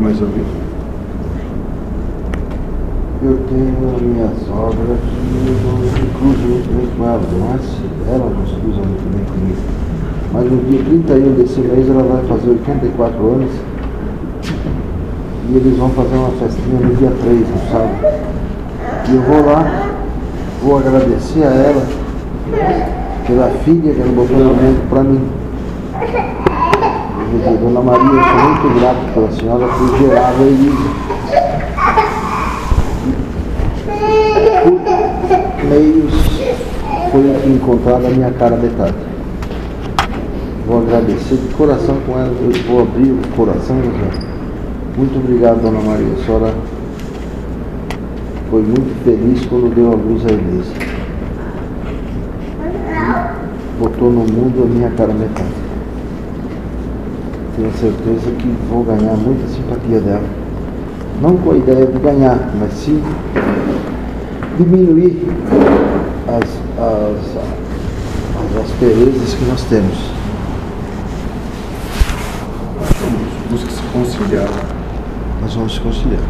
Mais ou menos. Eu tenho a minha sogra que eu cruzo muito bem com ela, mas ela não se cruza muito bem comigo. Mas no dia 31 desse mês ela vai fazer 84 anos e eles vão fazer uma festinha no dia 3, no sábado. E eu vou lá, vou agradecer a ela pela filha que ela botou no mundo para mim. Dona Maria, eu sou muito grato pela senhora por gerar a Elisa. Por meios foi encontrada a minha cara metade. Vou agradecer de coração com ela, eu vou abrir o coração. Né? Muito obrigado, Dona Maria. A senhora foi muito feliz quando deu a luz à Elisa. Botou no mundo a minha cara metade. Tenho certeza que vou ganhar muita simpatia dela. Não com a ideia de ganhar, mas sim diminuir as, as, as asperezas que nós temos. Busca se conciliar. Nós vamos se conciliar.